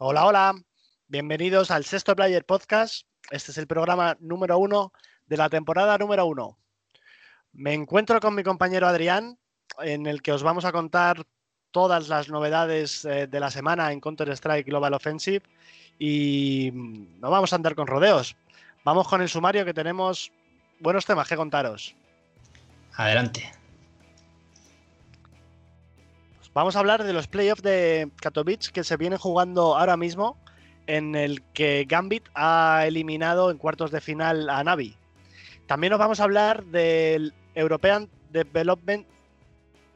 Hola, hola. Bienvenidos al Sexto Player Podcast. Este es el programa número uno de la temporada número uno. Me encuentro con mi compañero Adrián, en el que os vamos a contar todas las novedades eh, de la semana en Counter-Strike Global Offensive y mm, no vamos a andar con rodeos. Vamos con el sumario que tenemos buenos temas que contaros. Adelante. Vamos a hablar de los playoffs de Katowice que se vienen jugando ahora mismo, en el que Gambit ha eliminado en cuartos de final a Navi. También nos vamos a hablar del European Development,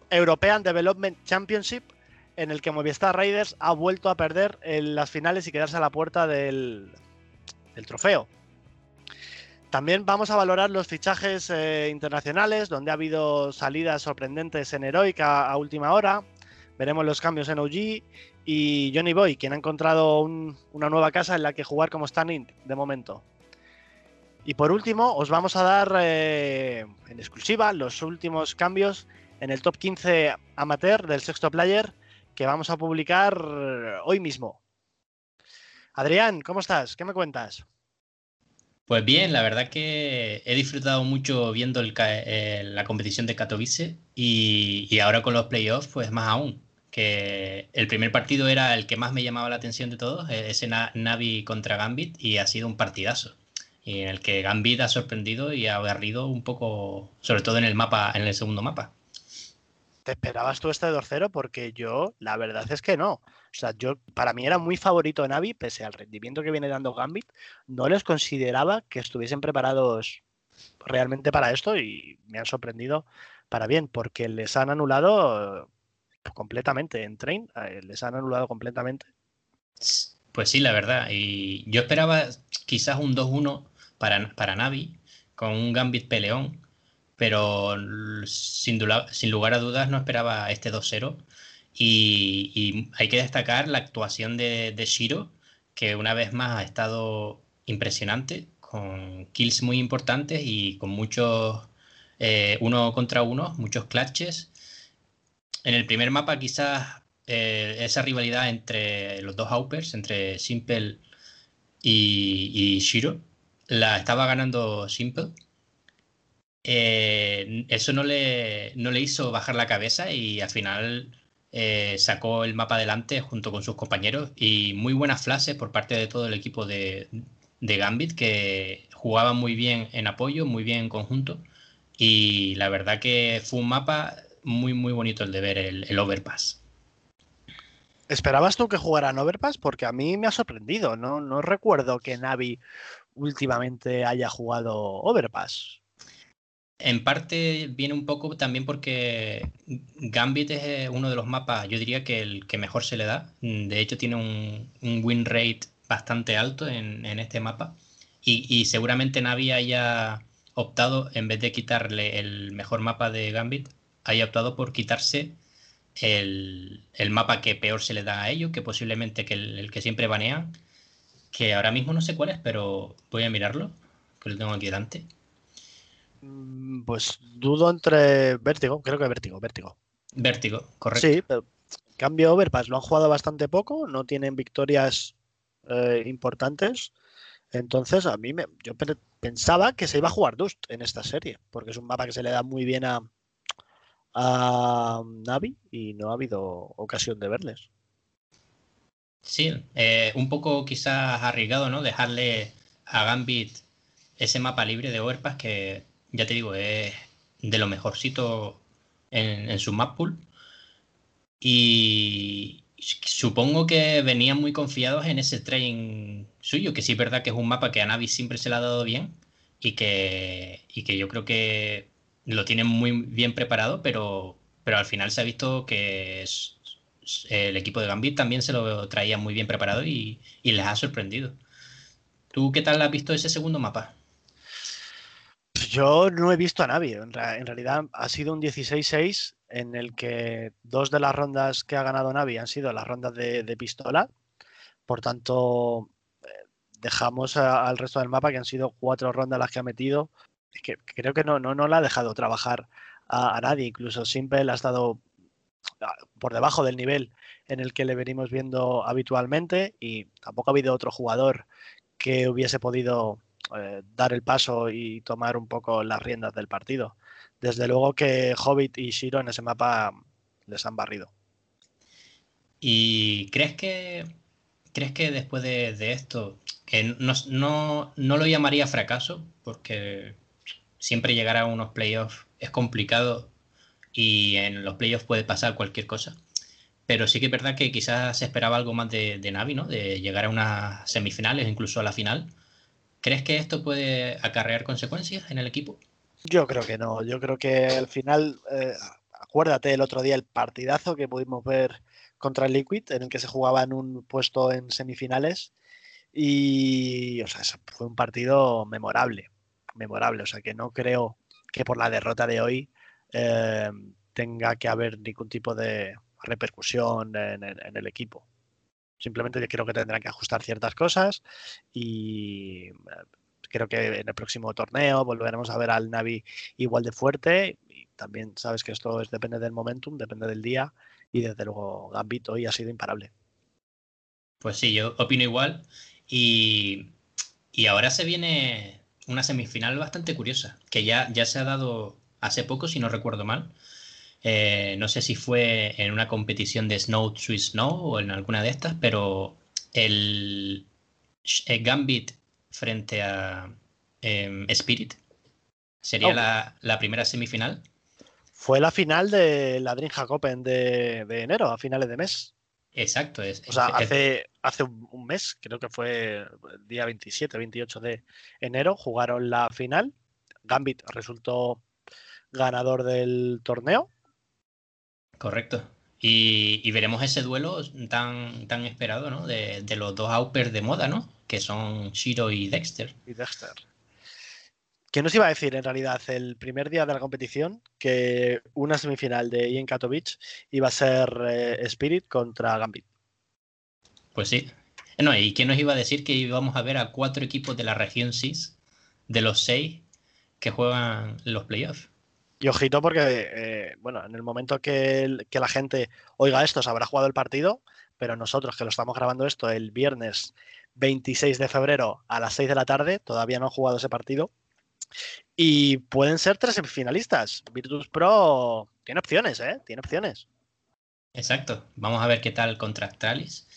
European Development Championship, en el que Movistar Raiders ha vuelto a perder en las finales y quedarse a la puerta del, trofeo. También vamos a valorar los fichajes eh, internacionales, donde ha habido salidas sorprendentes en Heroic a, última hora. Veremos los cambios en OG y Johnny Boy, quien ha encontrado una nueva casa en la que jugar como standing de momento. Y por último, os vamos a dar eh, en exclusiva los últimos cambios en el top 15 amateur del sexto player que vamos a publicar hoy mismo. Adrián, ¿cómo estás? ¿Qué me cuentas? Pues bien, la verdad que he disfrutado mucho viendo eh, la competición de Katowice y, ahora con los playoffs, pues más aún. Que el primer partido era el que más me llamaba la atención de todos, e-, ese Navi contra Gambit, y ha sido un partidazo. Y en el que Gambit ha sorprendido y ha agarrido un poco, sobre todo en el mapa, en el segundo mapa. ¿Te esperabas tú este 2-0? Porque yo, la verdad es que no. O sea, yo, para mí era muy favorito Navi, pese al rendimiento que viene dando Gambit, no les consideraba que estuviesen preparados realmente para esto y me han sorprendido para bien, porque les han anulado completamente en Train, eh, les han anulado completamente. Pues sí, la verdad. Y yo esperaba quizás un 2-1 para, para Navi, con un Gambit peleón, pero sin, sin lugar a dudas no esperaba este 2-0. Y, hay que destacar la actuación de, Shiro, que una vez más ha estado impresionante, con kills muy importantes y con muchos eh, uno contra uno, muchos clutches. En el primer mapa quizás eh, esa rivalidad entre los dos Hoppers, entre Simple y, Shiro, la estaba ganando Simple. Eh, eso no le, no le hizo bajar la cabeza y al final eh, sacó el mapa adelante junto con sus compañeros y muy buenas flashes por parte de todo el equipo de, Gambit que jugaban muy bien en apoyo, muy bien en conjunto. Y la verdad que fue un mapa muy muy bonito el de ver el, Overpass. ¿Esperabas tú que jugaran Overpass? Porque a mí me ha sorprendido, ¿no? No recuerdo que Navi últimamente haya jugado Overpass. En parte viene un poco también porque Gambit es eh, uno de los mapas, yo diría que el que mejor se le da. De hecho, tiene un, win rate bastante alto en, este mapa. Y, seguramente Navi haya optado, en vez de quitarle el mejor mapa de Gambit, haya optado por quitarse el, mapa que peor se le da a ellos, que posiblemente que el, el, que siempre banean, que ahora mismo no sé cuál es, pero voy a mirarlo, que lo tengo aquí delante. Mm, pues dudo entre Vértigo, creo que Vértigo, Vértigo. Vértigo, correcto. Sí, pero cambio Overpass, lo han jugado bastante poco, no tienen victorias eh, importantes. Entonces, a mí me, yo pensaba que se iba a jugar Dust en esta serie, porque es un mapa que se le da muy bien a, a Navi y no ha habido ocasión de verles. Sí, eh, un poco quizás arriesgado, ¿no? Dejarle a Gambit ese mapa libre de Overpass que ya te digo, es de lo mejorcito en, su map pool. Y supongo que venían muy confiados en ese train suyo, que sí es verdad que es un mapa que a Navi siempre se le ha dado bien y que, y que yo creo que lo tienen muy bien preparado, pero, pero al final se ha visto que el equipo de Gambit también se lo traía muy bien preparado y, y les ha sorprendido. ¿Tú qué tal has visto ese segundo mapa? Yo no he visto a nadie. En, realidad ha sido un 16-6 en el que dos de las rondas que ha ganado Navi han sido las rondas de, pistola. Por tanto, eh, dejamos al resto del mapa que han sido cuatro rondas las que ha metido. Que creo que no, no, no la ha dejado trabajar a, nadie. Incluso Simple ha estado por debajo del nivel en el que le venimos viendo habitualmente y tampoco ha habido otro jugador que hubiese podido eh, dar el paso y tomar un poco las riendas del partido. Desde luego que Hobbit y Shiro en ese mapa les han barrido. ¿Y crees que crees que después de, esto, que no, no, no, lo llamaría fracaso, porque siempre llegar a unos playoffs es complicado y en los playoffs puede pasar cualquier cosa. Pero sí que es verdad que quizás se esperaba algo más de, de Navi, ¿no? De llegar a unas semifinales, incluso a la final. ¿Crees que esto puede acarrear consecuencias en el equipo? Yo creo que no. Yo creo que al final, eh, acuérdate el otro día el partidazo que pudimos ver contra el Liquid, en el que se jugaba en un puesto en semifinales. Y, o sea, fue un partido memorable, memorable. O sea, que no creo que por la derrota de hoy eh, tenga que haber ningún tipo de repercusión en, el equipo. Simplemente creo que tendrán que ajustar ciertas cosas y eh, creo que en el próximo torneo volveremos a ver al Navi igual de fuerte. También sabes que esto es, depende del momentum, depende del día y desde luego Gambit hoy ha sido imparable. Pues sí, yo opino igual y, y ahora se viene una semifinal bastante curiosa, que ya, ya se ha dado hace poco, si no recuerdo mal. Eh, no sé si fue en una competición de Snow Swiss Snow o en alguna de estas, pero el, Gambit frente a em, Spirit sería oh. la, primera semifinal. Fue la final de la Dreamhack Open de, de enero, a finales de mes. Exacto. Es, o sea, hace, hace un mes, creo que fue el día 27, 28 de enero, jugaron la final. Gambit resultó ganador del torneo. Correcto. Y, veremos ese duelo tan, tan esperado, ¿no? De, los dos Aupers de moda, ¿no? Que son Shiro y Dexter. Y Dexter. ¿Qué nos iba a decir en realidad el primer día de la competición? Que una semifinal de Ian Katovic iba a ser eh, Spirit contra Gambit. Pues sí. No, ¿y quién nos iba a decir que íbamos a ver a cuatro equipos de la región SIS, de los seis que juegan los playoffs? Y ojito porque, eh, bueno, en el momento que, la gente oiga esto, se habrá jugado el partido, pero nosotros que lo estamos grabando esto el viernes 26 de febrero a las 6 de la tarde, todavía no han jugado ese partido. Y pueden ser tres semifinalistas. Virtus Pro tiene opciones, ¿eh? Tiene opciones. Exacto. Vamos a ver qué tal contra Astralis.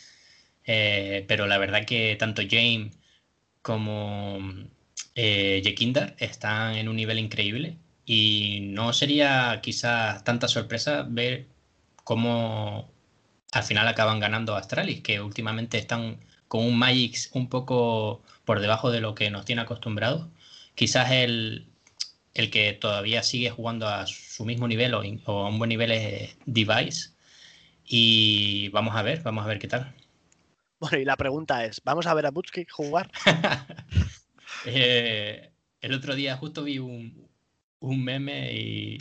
Eh, pero la verdad que tanto James como eh, están en un nivel increíble. Y no sería quizás tanta sorpresa ver cómo al final acaban ganando Astralis, que últimamente están con un Magix un poco por debajo de lo que nos tiene acostumbrados. Quizás el, el que todavía sigue jugando a su mismo nivel o, a un buen nivel es Device. Y vamos a ver, vamos a ver qué tal. Bueno, y la pregunta es, ¿vamos a ver a Butski jugar? Eh, el otro día justo vi un, un meme y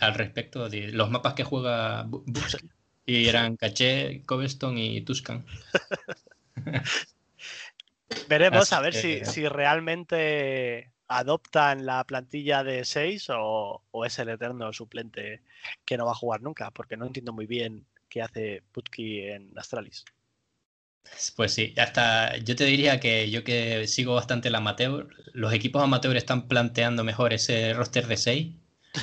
al respecto de los mapas que juega y eran Caché, Cobblestone y Tuscan. Veremos a ver si, realmente adoptan la plantilla de 6 o, es el eterno suplente que no va a jugar nunca, porque no entiendo muy bien qué hace Putki en Astralis. Pues sí, hasta yo te diría que yo que sigo bastante el amateur, los equipos amateur están planteando mejor ese roster de 6,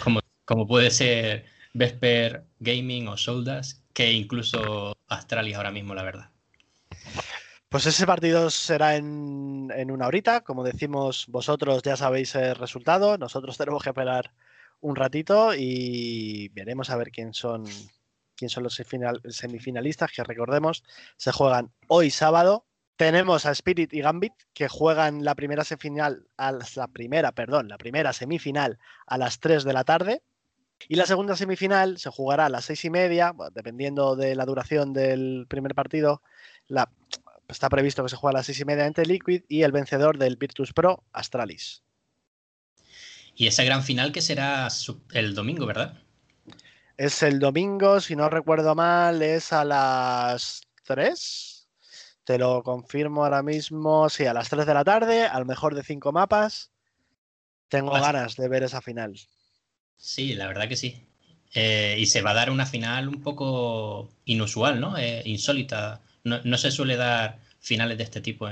como, como puede ser Vesper Gaming o Soldas, que incluso Astralis ahora mismo, la verdad. Pues ese partido será en, en, una horita. Como decimos, vosotros ya sabéis el resultado. Nosotros tenemos que esperar un ratito y veremos a ver quién son quién son los semifinalistas, que recordemos, se juegan hoy sábado. Tenemos a Spirit y Gambit que juegan la primera semifinal, a la primera, perdón, la primera semifinal a las 3 de la tarde. Y la segunda semifinal se jugará a las seis y media, dependiendo de la duración del primer partido. La, está previsto que se juegue a las seis y media entre Liquid y el vencedor del Virtus Pro, Astralis. Y esa gran final que será el domingo, ¿verdad? Es el domingo, si no recuerdo mal, es a las 3. Te lo confirmo ahora mismo. Sí, a las 3 de la tarde, al mejor de 5 mapas. Tengo ganas de ver esa final. Sí, la verdad que sí. Eh, y se va a dar una final un poco inusual, ¿no? Eh, insólita. No, se suele dar finales de este tipo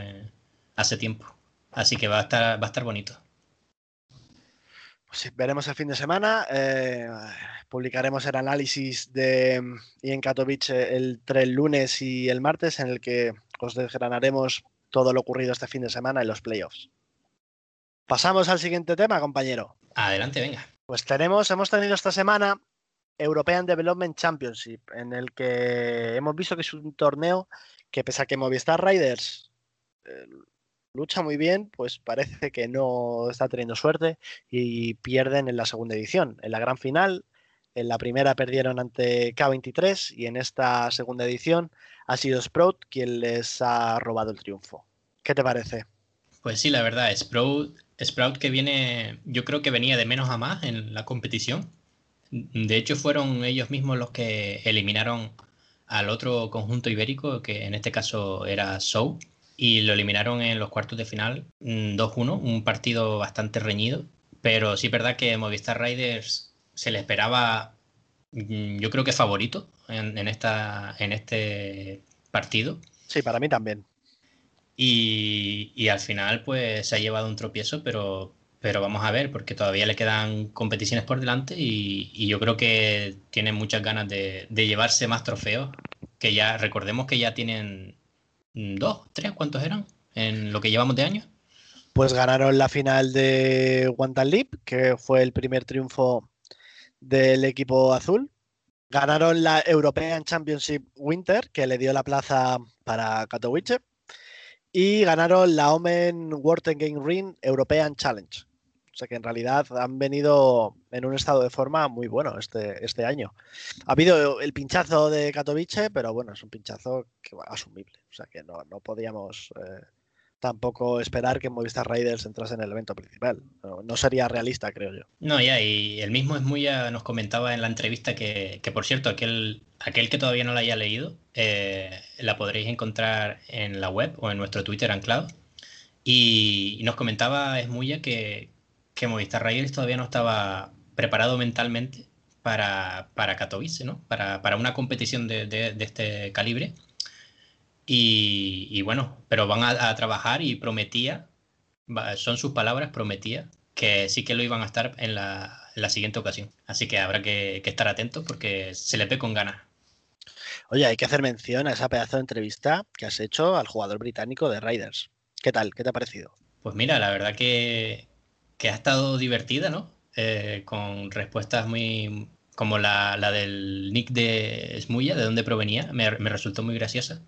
hace tiempo. Así que va a estar, va a estar bonito. Pues sí, veremos el fin de semana. Eh, publicaremos el análisis de y en Katowice el, el lunes y el martes, en el que os desgranaremos todo lo ocurrido este fin de semana en los playoffs. Pasamos al siguiente tema, compañero. Adelante, venga. Pues tenemos, hemos tenido esta semana European Development Championship, en el que hemos visto que es un torneo que pese a que Movistar Riders eh, lucha muy bien, pues parece que no está teniendo suerte y pierden en la segunda edición. En la gran final, en la primera perdieron ante K23 y en esta segunda edición ha sido Sprout quien les ha robado el triunfo. ¿Qué te parece? Pues sí, la verdad, Sprout, Sprout que viene, yo creo que venía de menos a más en la competición de hecho, fueron ellos mismos los que eliminaron al otro conjunto ibérico, que en este caso era Sou, y lo eliminaron en los cuartos de final 2-1, mm, un partido bastante reñido, pero sí es verdad que Movistar Riders se le esperaba, mm, yo creo que favorito en, esta, en este partido. Sí, para mí también. Y, y, al final pues se ha llevado un tropiezo, pero pero vamos a ver, porque todavía le quedan competiciones por delante y, yo creo que tienen muchas ganas de, llevarse más trofeos, que ya recordemos que ya tienen dos, tres, ¿cuántos eran en lo que llevamos de año? Pues ganaron la final de Leap, que fue el primer triunfo del equipo azul. Ganaron la European Championship Winter, que le dio la plaza para Katowice. Y ganaron la Omen World Game Ring European Challenge, o sea que en realidad han venido en un estado de forma muy bueno este, este año. Ha habido el pinchazo de Katowice, pero bueno, es un pinchazo que va asumible. O sea que no, podíamos eh, tampoco esperar que Movistar Raiders entrase en el evento principal. No, sería realista, creo yo. No, ya, y el mismo Esmuya nos comentaba en la entrevista que, por cierto, aquel, aquel que todavía no la haya leído, eh, la podréis encontrar en la web o en nuestro Twitter anclado. Y nos comentaba Esmuya que, que Movistar Raiders todavía no estaba preparado mentalmente para, para Katowice, ¿no? Para, una competición de, este calibre. Y, bueno, pero van a, trabajar y prometía, son sus palabras, prometía que sí que lo iban a estar en la, siguiente ocasión. Así que habrá que, estar atentos porque se le ve con ganas. Oye, hay que hacer mención a esa pedazo de entrevista que has hecho al jugador británico de Raiders. ¿Qué tal? ¿Qué te ha parecido? Pues mira, la verdad que, que ha estado divertida, ¿no? Eh, con respuestas muy como la, del nick de Smuya, de dónde provenía, me, resultó muy graciosa.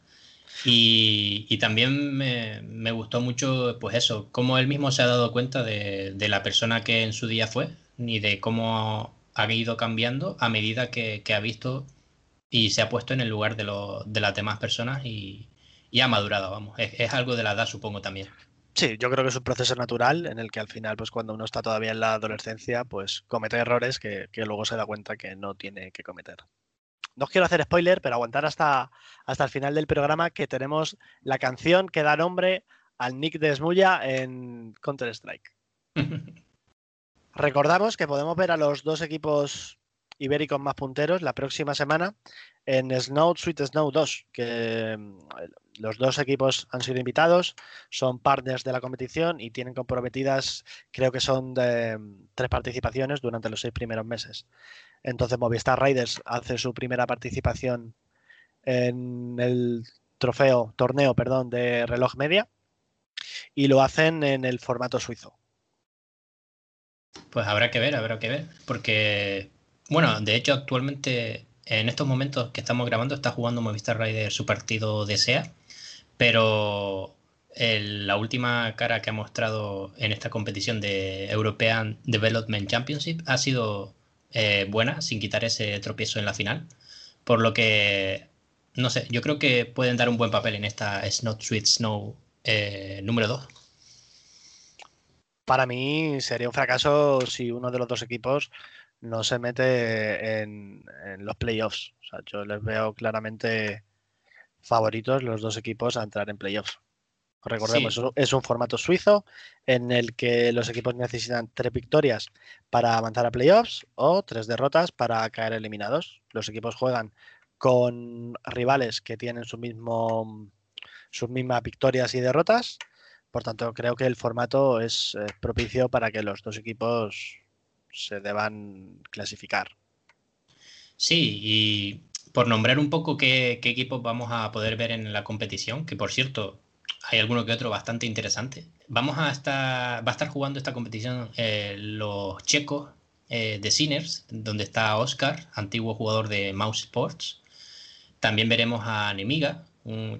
Y, también me, gustó mucho, pues eso, cómo él mismo se ha dado cuenta de, la persona que en su día fue, y de cómo ha ido cambiando a medida que, ha visto y se ha puesto en el lugar de, de las demás personas y, ha madurado, vamos. Es, es, algo de la edad, supongo, también. Sí, yo creo que es un proceso natural en el que al final, pues cuando uno está todavía en la adolescencia, pues comete errores que, luego se da cuenta que no tiene que cometer. No os quiero hacer spoiler, pero aguantar hasta, hasta el final del programa que tenemos la canción que da nombre al nick de Smuya en Counter-Strike. Recordamos que podemos ver a los dos equipos ibéricos más punteros la próxima semana en Snow Sweet Snow 2, que los dos equipos han sido invitados, son partners de la competición y tienen comprometidas, creo que son de tres participaciones durante los seis primeros meses. Entonces Movistar Riders hace su primera participación en el trofeo, torneo, perdón, de reloj media y lo hacen en el formato suizo. Pues habrá que ver, habrá que ver, porque, bueno, de hecho actualmente en estos momentos que estamos grabando está jugando Movistar Riders su partido de SEA pero la última cara que ha mostrado en esta competición de European Development Championship ha sido eh, buena, sin quitar ese tropiezo en la final. Por lo que, no sé, yo creo que pueden dar un buen papel en esta Snow Sweet Snow eh, número 2. Para mí sería un fracaso si uno de los dos equipos no se mete en, en los playoffs. O sea, yo les veo claramente favoritos los dos equipos a entrar en playoffs. Recordemos, es un formato suizo en el que los equipos necesitan tres victorias para avanzar a playoffs o tres derrotas para caer eliminados. Los equipos juegan con rivales que tienen su mismo, sus mismas victorias y derrotas. Por tanto, creo que el formato es propicio para que los dos equipos se deban clasificar. Sí, y por nombrar un poco qué, qué equipos vamos a poder ver en la competición, que por cierto, hay alguno que otro bastante interesante. Vamos a estar, va a estar jugando esta competición eh, los checos eh, de Sinners, donde está Oscar, antiguo jugador de Mouse Sports. También veremos a Nemiga,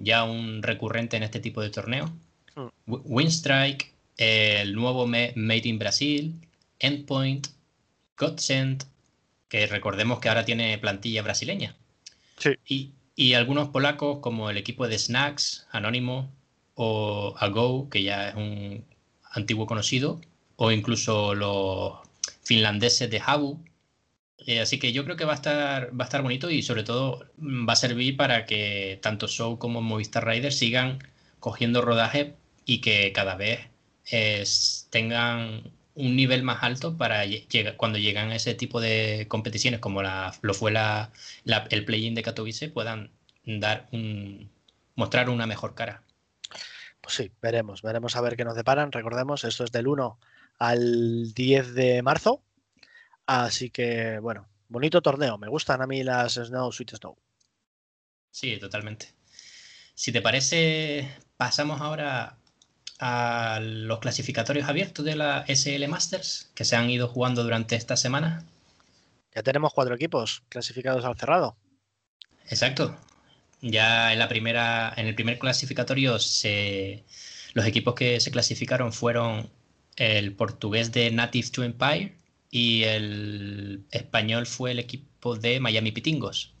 ya un recurrente en este tipo de torneo. Hmm. Winstrike, el nuevo Made in Brasil, Endpoint, Godsend, que recordemos que ahora tiene plantilla brasileña. Sí. Y, y algunos polacos como el equipo de Snacks, Anónimo, o a Go, que ya es un antiguo conocido, o incluso los finlandeses de Habu. Eh, así que yo creo que va a, estar, va a estar bonito y sobre todo mm, va a servir para que tanto Show como Movistar Riders sigan cogiendo rodaje y que cada vez tengan un nivel más alto para cuando llegan a ese tipo de competiciones como la, lo fue la, el play-in de Katowice puedan dar un, mostrar una mejor cara. Pues sí, veremos, veremos a ver qué nos deparan. Recordemos, esto es del 1 al 10 de marzo. Así que, bueno, bonito torneo. Me gustan a mí las Snow Sweet Snow. Sí, totalmente. Si te parece, pasamos ahora a los clasificatorios abiertos de la SL Masters que se han ido jugando durante esta semana. Ya tenemos cuatro equipos clasificados al cerrado. Exacto. Ya en la primera, en el primer clasificatorio, se, los equipos que se clasificaron fueron el portugués de Native to Empire y el español fue el equipo de Miami Pitingos.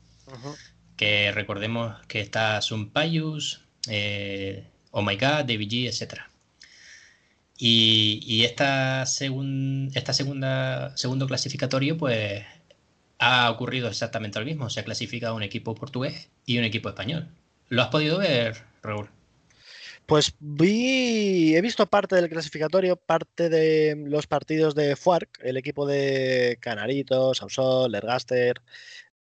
Que recordemos que está Sumpayus, eh, Oh My God, David G, etc. Y, y esta, esta segunda segundo clasificatorio, pues ha ocurrido exactamente lo mismo. Se ha clasificado un equipo portugués y un equipo español. ¿Lo has podido ver, Raúl? Pues vi, he visto parte del clasificatorio, parte de los partidos de FUARC, el equipo de Canaritos, Ausol, Ergaster.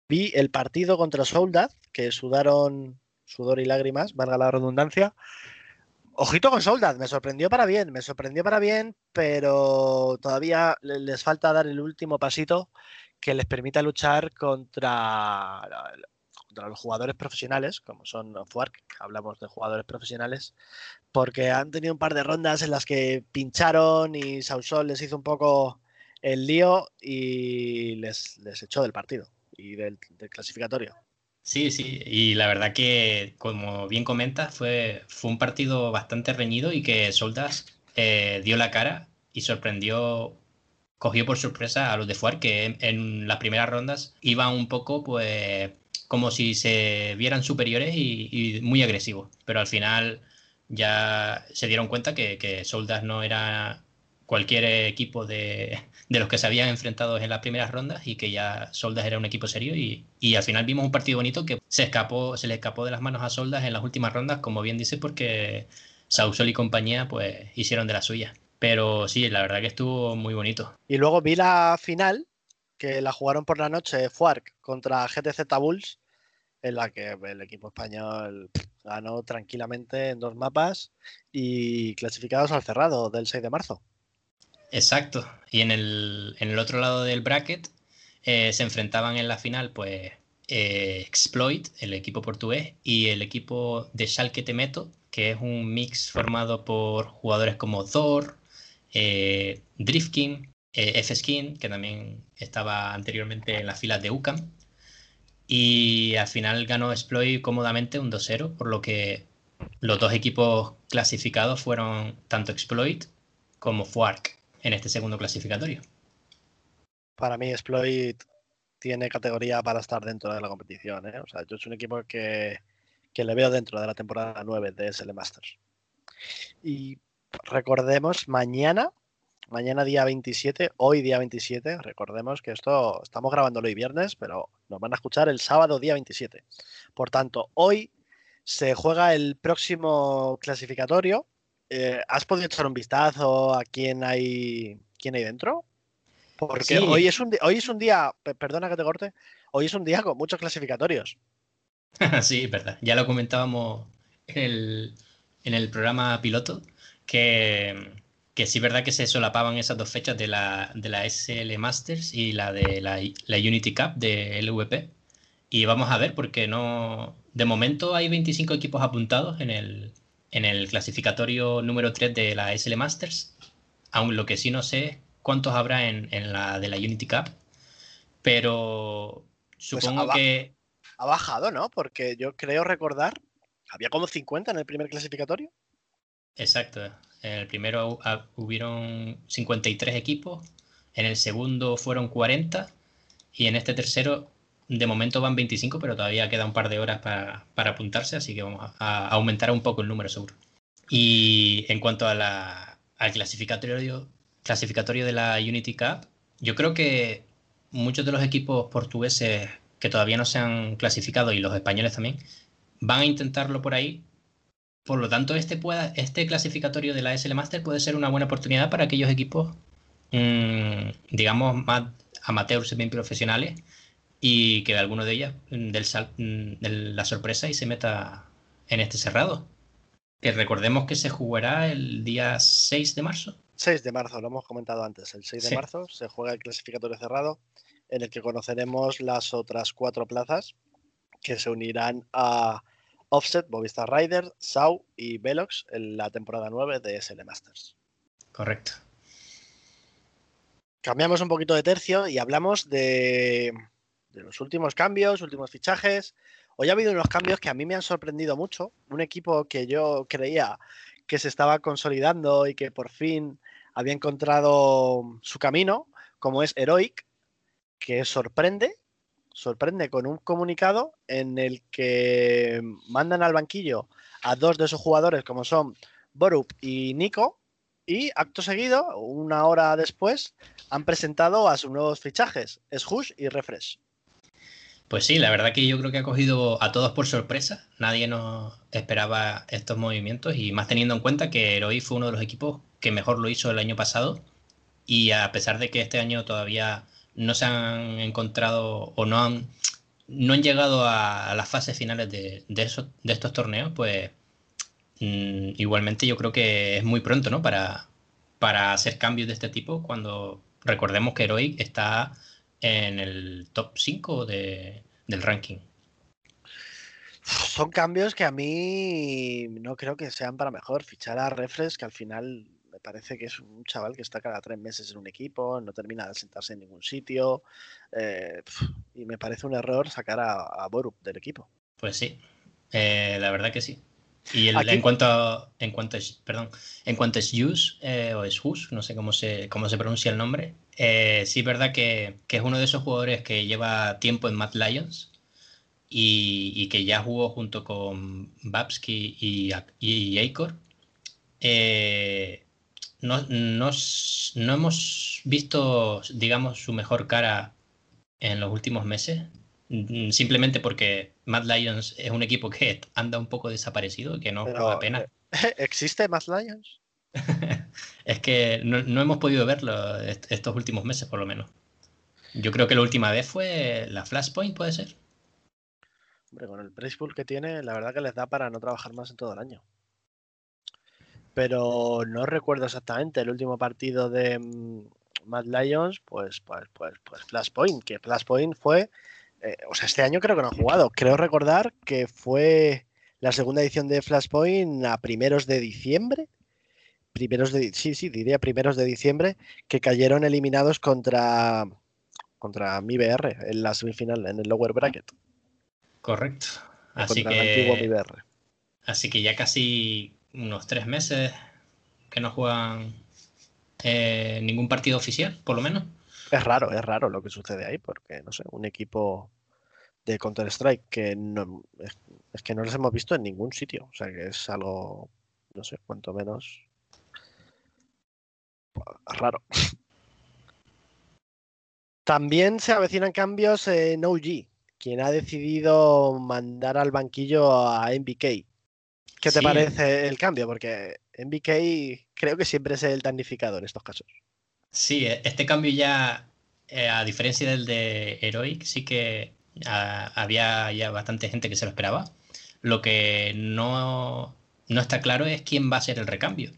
Vi el partido contra Soldad, que sudaron sudor y lágrimas, valga la redundancia. Ojito con Soldad, me sorprendió para bien, me sorprendió para bien, pero todavía les falta dar el último pasito que les permita luchar contra, los jugadores profesionales, como son Fuark, hablamos de jugadores profesionales, porque han tenido un par de rondas en las que pincharon y Sausol les hizo un poco el lío y les, echó del partido y del, clasificatorio. Sí, sí, y la verdad que, como bien comentas, fue, fue un partido bastante reñido y que Soldas eh, dio la cara y sorprendió cogió por sorpresa a los de Fuar, que en, las primeras rondas iban un poco, pues, como si se vieran superiores y, muy agresivos. Pero al final ya se dieron cuenta que, que Soldas no era cualquier equipo de, los que se habían enfrentado en las primeras rondas y que ya Soldas era un equipo serio y, al final vimos un partido bonito que se escapó, se le escapó de las manos a Soldas en las últimas rondas, como bien dice, porque Sausol y compañía pues hicieron de la suya. Pero sí, la verdad que estuvo muy bonito. Y luego vi la final, que la jugaron por la noche FUARC contra GTZ Bulls, en la que el equipo español ganó tranquilamente en dos mapas y clasificados al cerrado del 6 de marzo. Exacto. Y en el, en el otro lado del bracket eh, se enfrentaban en la final, pues, eh, Exploit, el equipo portugués, y el equipo de Schalke Temeto, que es un mix formado por jugadores como Thor, eh, Driftkin, eh, F-Skin, que también estaba anteriormente en las filas de UCAM. Y al final ganó Exploit cómodamente un 2-0, por lo que los dos equipos clasificados fueron tanto Exploit como FUARC en este segundo clasificatorio. Para mí, Exploit tiene categoría para estar dentro de la competición. ¿eh? O sea, yo es un equipo que, que, le veo dentro de la temporada 9 de SL Masters. Y recordemos, mañana, mañana día 27, hoy día 27, recordemos que esto estamos grabándolo hoy viernes, pero nos van a escuchar el sábado día 27. Por tanto, hoy se juega el próximo clasificatorio eh, ¿has podido echar un vistazo a quién hay, quién hay dentro? Porque hoy, es un, hoy es un día, perdona que te corte, hoy es un día con muchos clasificatorios. sí, verdad. Ya lo comentábamos en el, programa piloto, que, que sí es verdad que se solapaban esas dos fechas de la, de la SL Masters y la de la, la Unity Cup de LVP. Y vamos a ver, porque no. De momento hay 25 equipos apuntados en el, en el clasificatorio número 3 de la SL Masters. Aún lo que sí no sé cuántos habrá en, la de la Unity Cup. Pero pues supongo que. Ha bajado, ¿no? Porque yo creo recordar. Había como 50 en el primer clasificatorio. Exacto. En el primero hubieron 53 equipos. En el segundo fueron 40. Y en este tercero de momento van 25, pero todavía queda un par de horas para, apuntarse, así que vamos a, aumentar un poco el número seguro. Y en cuanto a la, al clasificatorio, clasificatorio de la Unity Cup, yo creo que muchos de los equipos portugueses que todavía no se han clasificado y los españoles también van a intentarlo por ahí. Por lo tanto, este, pueda, este clasificatorio de la SL Master puede ser una buena oportunidad para aquellos equipos, mm, digamos, más amateurs, bien profesionales, y que alguno de ellas mm, del, mm, de la sorpresa y se meta en este cerrado. Que recordemos que se jugará el día 6 de marzo. 6 de marzo, lo hemos comentado antes. El 6 de marzo se juega el clasificatorio cerrado en el que conoceremos las otras cuatro plazas que se unirán a Offset, Movistar Rider, Sau y Velox en la temporada 9 de SL Masters. Correcto. Cambiamos un poquito de tercio y hablamos de de los últimos cambios, últimos fichajes. Hoy ha habido unos cambios que a mí me han sorprendido mucho. Un equipo que yo creía que se estaba consolidando y que por fin había encontrado su camino, como es Heroic, que sorprende, sorprende con un comunicado en el que mandan al banquillo a dos de sus jugadores, como son Borup y Nico, y acto seguido, una hora después, han presentado a sus nuevos fichajes, Shush y Refresh. Pues sí, la verdad que yo creo que ha cogido a todos por sorpresa. Nadie nos esperaba estos movimientos y más teniendo en cuenta que Heroi fue uno de los equipos que mejor lo hizo el año pasado y a pesar de que este año todavía no se han encontrado o no han, no han llegado a, las fases finales de, de, de estos torneos, pues mm, igualmente yo creo que es muy pronto ¿no? para, para hacer cambios de este tipo cuando recordemos que Heroic está en el top 5 de, del ranking. Son cambios que a mí no creo que sean para mejor. Fichar a Refresh, que al final me parece que es un chaval que está cada tres meses en un equipo, no termina de sentarse en ningún sitio. Eh, y me parece un error sacar a, Borup del equipo. Pues sí, eh, la verdad que sí. Y en cuanto a, en cuanto perdón, en cuanto a eh, o no sé cómo se, cómo se pronuncia el nombre, eh, sí es verdad que, es uno de esos jugadores que lleva tiempo en Mad Lions y, que ya jugó junto con Babsky y, y Acor. Eh, no, no, no hemos visto, digamos, su mejor cara en los últimos meses. Mm, simplemente porque Mad Lions es un equipo que anda un poco desaparecido, que no juega pena. Eh, ¿Existe Mad Lions? es que no, hemos podido verlo estos últimos meses, por lo menos. Yo creo que la última vez fue la Flashpoint, ¿puede ser? Hombre, con el price pool que tiene, la verdad que les da para no trabajar más en todo el año. Pero no recuerdo exactamente el último partido de mm, Mad Lions, pues, pues, pues, pues Flashpoint, que Flashpoint fue eh, o sea, este año creo que no han jugado. Creo recordar que fue la segunda edición de Flashpoint a primeros de diciembre. Primeros de, sí, sí, diría primeros de diciembre, que cayeron eliminados contra, contra mi BR en la semifinal, en el lower bracket. Correcto. Así que, así que ya casi unos tres meses que no juegan eh, ningún partido oficial, por lo menos. Es raro, es raro lo que sucede ahí, porque, no sé, un equipo de Counter-Strike que no, es, que no los hemos visto en ningún sitio. O sea, que es algo, no sé, cuanto menos raro. También se avecinan cambios en OG, quien ha decidido mandar al banquillo a MBK. ¿Qué te parece el cambio? Porque MBK creo que siempre es el damnificado en estos casos. Sí, e, este cambio ya, eh, a diferencia del de Heroic, sí que ah, había ya bastante gente que se lo esperaba. Lo que no, no está claro es quién va a ser el recambio.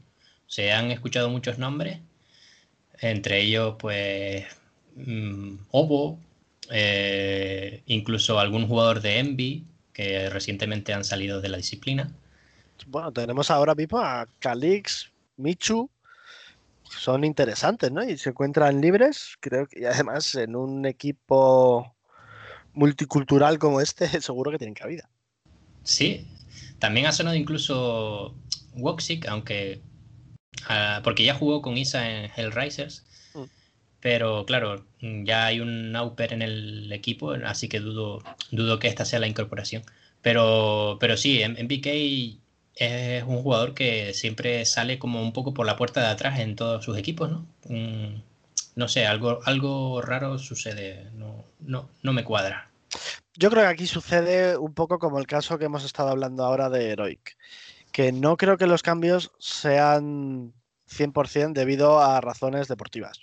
Se han escuchado muchos nombres, entre ellos, pues, mm, Obo, eh, incluso algún jugador de Envy que recientemente han salido de la disciplina. Bueno, tenemos ahora mismo a Calix, Michu, son interesantes, ¿no? Y se encuentran libres, creo que y además en un equipo multicultural como este, seguro que tienen cabida. Sí, también ha sonado incluso Woxic, aunque ah, porque ya jugó con Isa en Hellraisers, mm. pero claro, ya hay un Nauper en el equipo, así que dudo, dudo que esta sea la incorporación. Pero, pero sí, en, en BK es un jugador que siempre sale como un poco por la puerta de atrás en todos sus equipos, ¿no? no sé, algo, algo raro sucede, no, no, no me cuadra. Yo creo que aquí sucede un poco como el caso que hemos estado hablando ahora de Heroic, que no creo que los cambios sean 100% debido a razones deportivas.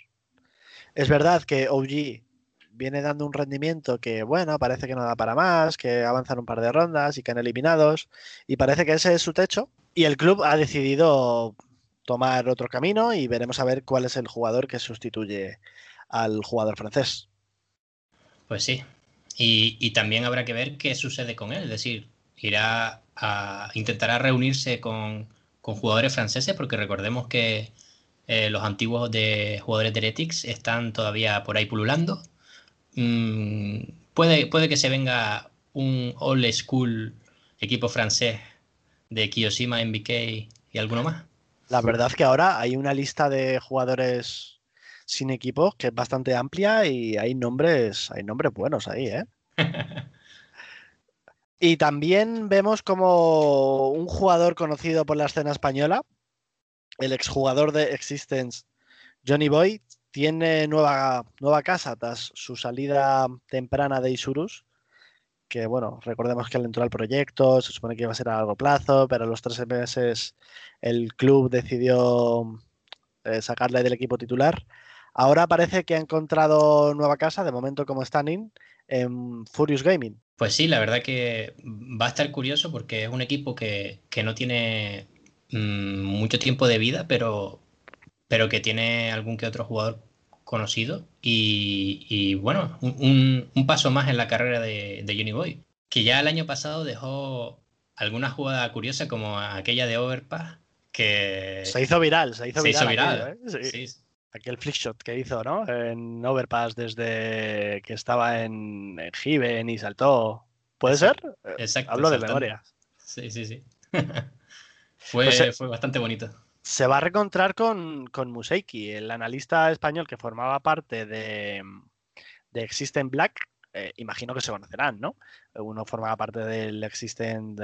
Es verdad que OG viene dando un rendimiento que, bueno, parece que no da para más, que avanzan un par de rondas y que han eliminados, y parece que ese es su techo. Y el club ha decidido tomar otro camino y veremos a ver cuál es el jugador que sustituye al jugador francés. Pues sí. Y, también habrá que ver qué sucede con él. Es decir, irá a intentará reunirse con, jugadores franceses, porque recordemos que eh, los antiguos de jugadores de Heretics están todavía por ahí pululando. Mm, puede, puede que se venga un old school equipo francés de Kiyoshima, MBK y alguno más. La verdad es que ahora hay una lista de jugadores sin equipo que es bastante amplia y hay nombres, hay nombres buenos ahí, ¿eh? y también vemos como un jugador conocido por la escena española, el exjugador de Existence, Johnny Boy, tiene nueva, nueva casa tras su salida temprana de Isurus, que bueno, recordemos que él entró al proyecto, se supone que iba a ser a largo plazo, pero a los tres meses el club decidió eh, sacarle del equipo titular. Ahora parece que ha encontrado nueva casa, de momento como standing, en Furious Gaming. Pues sí, la verdad que va a estar curioso porque es un equipo que, no tiene mm, mucho tiempo de vida, pero pero que tiene algún que otro jugador conocido y, bueno, un, paso más en la carrera de, de Johnny Boy, que ya el año pasado dejó alguna jugada curiosa como aquella de Overpass que... Se hizo viral, se hizo viral. ¿eh? Aquel flickshot que hizo, ¿no? En Overpass desde que estaba en, en y saltó. ¿Puede ser? Exacto. Hablo de memoria. Sí, sí, sí. fue, pues, fue bastante bonito se va a reencontrar con, con Museiki, el analista español que formaba parte de, de Existent Black. Eh, imagino que se conocerán, ¿no? Uno formaba parte del Existent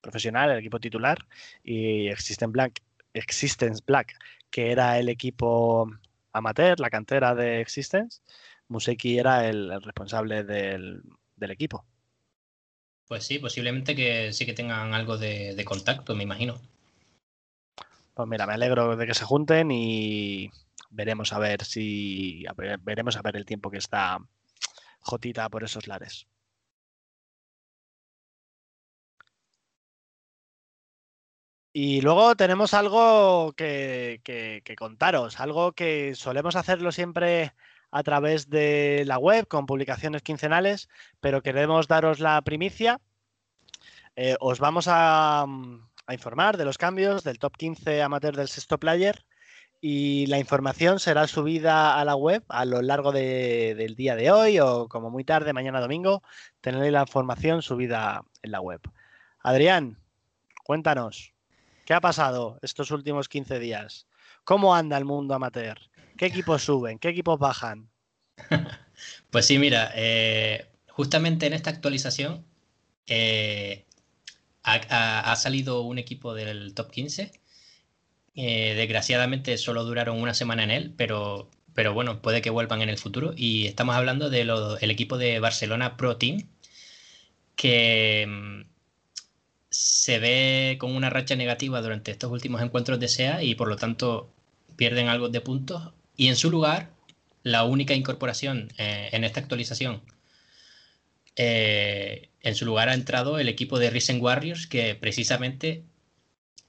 profesional, el equipo titular, y Existent Black, Existence Black, que era el equipo amateur, la cantera de Existence. Museiki era el, responsable del, equipo. Pues sí, posiblemente que sí que tengan algo de contacto, me imagino. Pues mira, me alegro de que se junten y veremos a ver si veremos a ver el tiempo que está Jotita por esos lares. Y luego tenemos algo que, que, contaros, algo que solemos hacerlo siempre a través de la web con publicaciones quincenales, pero queremos daros la primicia. Eh, os vamos a, a informar de los cambios del top 15 amateur del sexto player y la información será subida a la web a lo largo del día de hoy o como muy tarde, mañana domingo, tenéis la información subida en la web. Adrián, cuéntanos, ¿qué ha pasado estos últimos 15 días? ¿Cómo anda el mundo amateur? ¿Qué equipos suben? ¿Qué equipos bajan? Pues sí, mira, eh, justamente en esta actualización eh, ha, salido un equipo del top 15. Eh, desgraciadamente solo duraron una semana en él, pero, pero bueno, puede que vuelvan en el futuro. Y estamos hablando del equipo de Barcelona Pro Team, que mm, se ve con una racha negativa durante estos últimos encuentros de SEA y por lo tanto pierden algo de puntos. Y en su lugar, la única incorporación eh, en esta actualización, eh, en su lugar ha entrado el equipo de Risen Warriors, que precisamente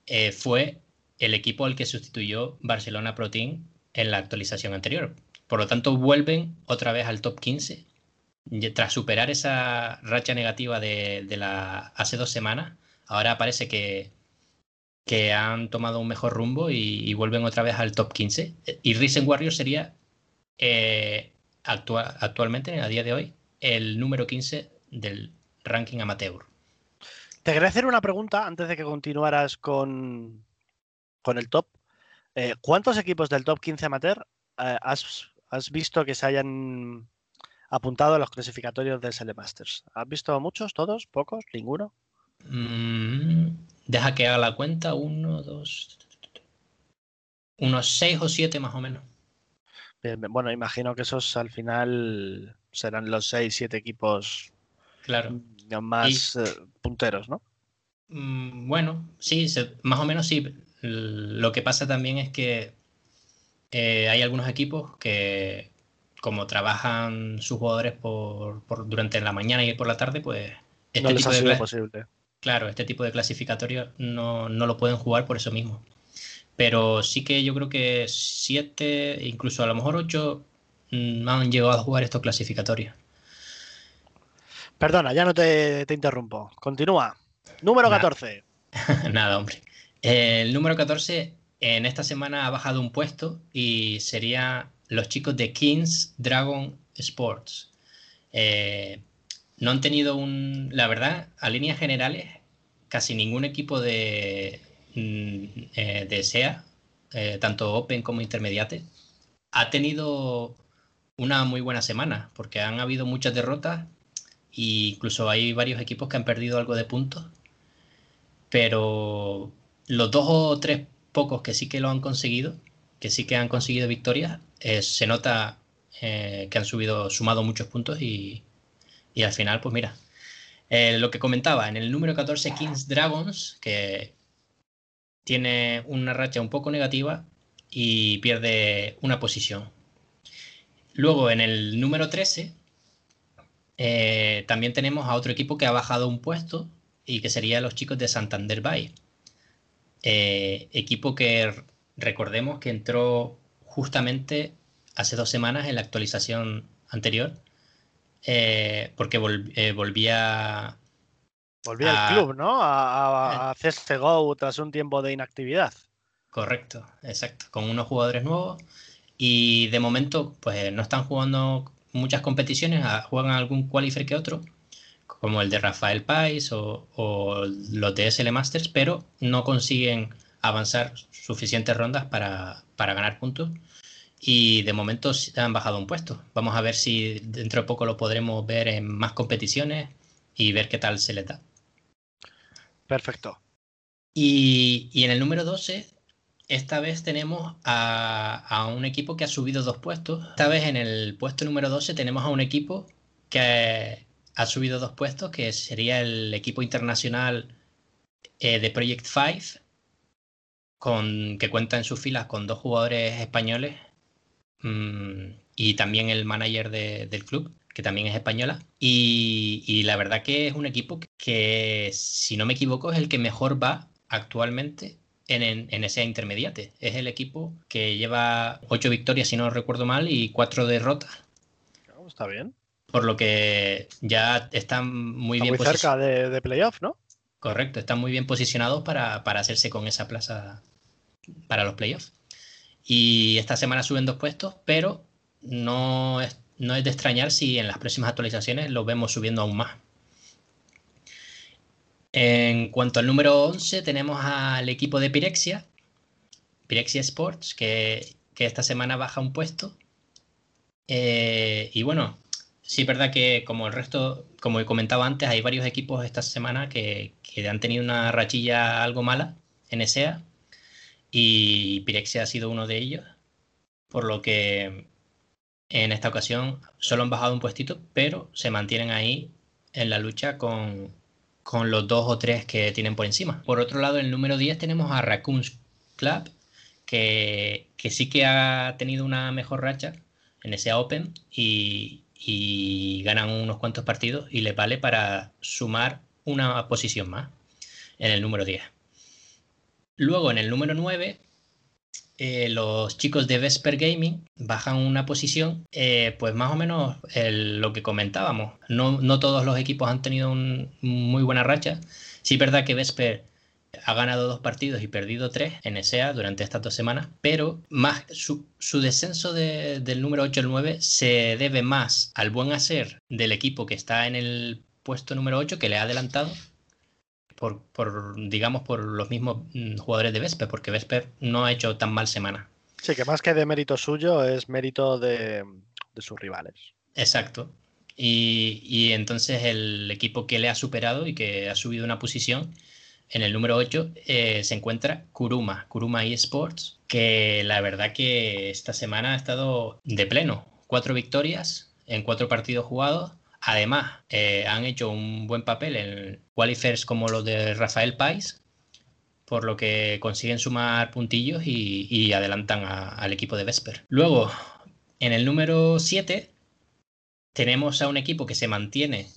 eh, fue el equipo al que sustituyó Barcelona Pro Team en la actualización anterior. Por lo tanto, vuelven otra vez al top 15 tras superar esa racha negativa de, la hace dos semanas ahora parece que, que han tomado un mejor rumbo y, vuelven otra vez al top 15. Y Risen Warriors sería eh, actualmente, a día de hoy, el número 15 del ranking amateur. Te quería hacer una pregunta antes de que continuaras con, con el top. Eh, ¿Cuántos equipos del top 15 amateur eh, has, has, visto que se hayan apuntado a los clasificatorios del Sele Masters? ¿Has visto muchos, todos, pocos, ninguno? Mm, deja que haga la cuenta. Uno, dos. Unos seis o siete más o menos. Bueno, imagino que esos al final serán los seis, siete equipos claro. más eh, punteros, ¿no? Mm, bueno, sí, más o menos sí. Lo que pasa también es que eh, hay algunos equipos que, como trabajan sus jugadores por, durante la mañana y por la tarde, pues este tipo de posible. Claro, este tipo de clasificatorios no, lo pueden jugar por eso mismo. Pero sí que yo creo que siete, incluso a lo mejor ocho, mm, han llegado a jugar estos clasificatorios. Perdona, ya no te, interrumpo. Continúa. Número 14. Nada, hombre. El número 14 en esta semana ha bajado un puesto y sería los chicos de Kings Dragon Sports. Eh, no han tenido un, la verdad, a líneas generales, casi ningún equipo de, SEA, eh, tanto Open como Intermediate, ha tenido una muy buena semana, porque han habido muchas derrotas e incluso hay varios equipos que han perdido algo de puntos, pero los dos o tres pocos que sí que lo han conseguido, que sí que han conseguido victorias, eh, se nota que han subido, sumado muchos puntos y, al final, pues mira, eh, lo que comentaba, en el número 14 Kings Dragons, que tiene una racha un poco negativa y pierde una posición. Luego en el número 13 eh, también tenemos a otro equipo que ha bajado un puesto y que sería los chicos de Santander Bay. Eh, equipo que recordemos que entró justamente hace dos semanas en la actualización anterior eh, porque eh, volvía. Volvía al club, ¿no? A, a, a CSGO tras un tiempo de inactividad. Correcto, exacto. Con unos jugadores nuevos. Y de momento, pues no están jugando muchas competiciones, juegan algún qualifier que otro, como el de Rafael Pais o, o los de SL Masters, pero no consiguen avanzar suficientes rondas para, para ganar puntos y de momento han bajado un puesto. Vamos a ver si dentro de poco lo podremos ver en más competiciones y ver qué tal se le da. Perfecto. Y, en el número 12, esta vez tenemos a, un equipo que ha subido dos puestos. Esta vez en el puesto número 12 tenemos a un equipo que ha subido dos puestos, que sería el equipo internacional eh, de Project 5, con, que cuenta en sus filas con dos jugadores españoles Mm, y también el manager del club, que también es española. Y, la verdad que es un equipo que, si no me equivoco, es el que mejor va actualmente en, ese intermediate. Es el equipo que lleva ocho victorias, si no recuerdo mal, y cuatro derrotas. Oh, está bien. Por lo que ya están muy bien muy cerca de, de playoff, ¿no? Correcto, están muy bien posicionados para, para hacerse con esa plaza para los playoffs. Y esta semana suben dos puestos, pero no es, no es de extrañar si en las próximas actualizaciones lo vemos subiendo aún más. En cuanto al número 11, tenemos al equipo de Pirexia, Pirexia Sports, que, esta semana baja un puesto. Eh, y bueno, sí es verdad que como el resto, como he comentado antes, hay varios equipos esta semana que, que han tenido una rachilla algo mala en ESEA y Pirexia ha sido uno de ellos, por lo que en esta ocasión solo han bajado un puestito, pero se mantienen ahí en la lucha con, con los dos o tres que tienen por encima. Por otro lado, en el número 10 tenemos a Raccoons Club, que, que sí que ha tenido una mejor racha en ese Open y, y ganan unos cuantos partidos y le vale para sumar una posición más en el número 10. Luego en el número 9, eh, los chicos de Vesper Gaming bajan una posición, eh, pues más o menos lo que comentábamos. No, no, todos los equipos han tenido un, muy buena racha. Sí es verdad que Vesper ha ganado dos partidos y perdido tres en SEA durante estas dos semanas, pero más su, descenso del número 8 al 9 se debe más al buen hacer del equipo que está en el puesto número 8 que le ha adelantado por, por, digamos, por los mismos mm, jugadores de Vesper, porque Vesper no ha hecho tan mal semana. Sí, que más que de mérito suyo es mérito de, sus rivales. Exacto. Y, y, entonces el equipo que le ha superado y que ha subido una posición en el número 8 eh, se encuentra Kuruma, Kuruma eSports, que la verdad que esta semana ha estado de pleno. Cuatro victorias en cuatro partidos jugados. Además, eh, han hecho un buen papel en qualifiers como los de Rafael Pais, por lo que consiguen sumar puntillos y, adelantan al equipo de Vesper. Luego, en el número 7, tenemos a un equipo que se mantiene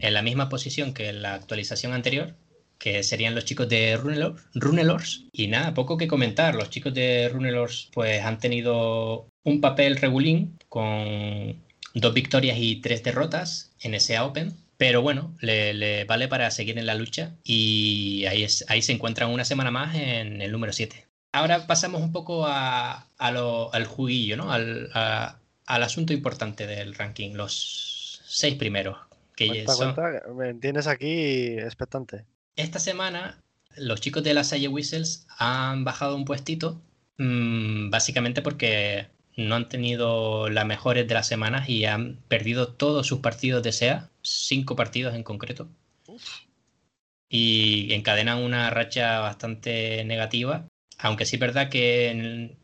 en la misma posición que en la actualización anterior, que serían los chicos de Runelors. Y nada, poco que comentar. Los chicos de Runelors pues han tenido un papel regulín con dos victorias y tres derrotas en ese Open. Pero bueno, le, vale para seguir en la lucha y ahí, es, ahí se encuentran una semana más en el número 7. Ahora pasamos un poco a, al juguillo, ¿no? Al, al, asunto importante del ranking, los seis primeros. Que son... me tienes aquí expectante. Esta semana los chicos de la Salle Whistles han bajado un puestito, mm, básicamente porque no han tenido las mejores de las semanas y han perdido todos sus partidos de SEA, cinco partidos en concreto. Y encadenan una racha bastante negativa, aunque sí es verdad que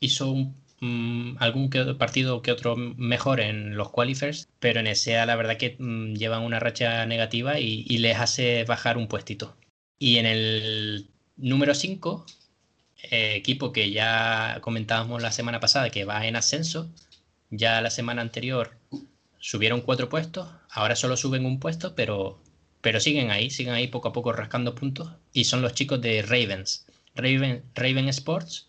hizo mm, algún partido que otro mejor en los qualifiers, pero en SEA la verdad que mm, llevan una racha negativa y, les hace bajar un puestito. Y en el número 5, eh, equipo que ya comentábamos la semana pasada que va en ascenso, ya la semana anterior subieron cuatro puestos, ahora solo suben un puesto, pero, pero siguen ahí, siguen ahí poco a poco rascando puntos y son los chicos de Ravens, Raven, Raven Sports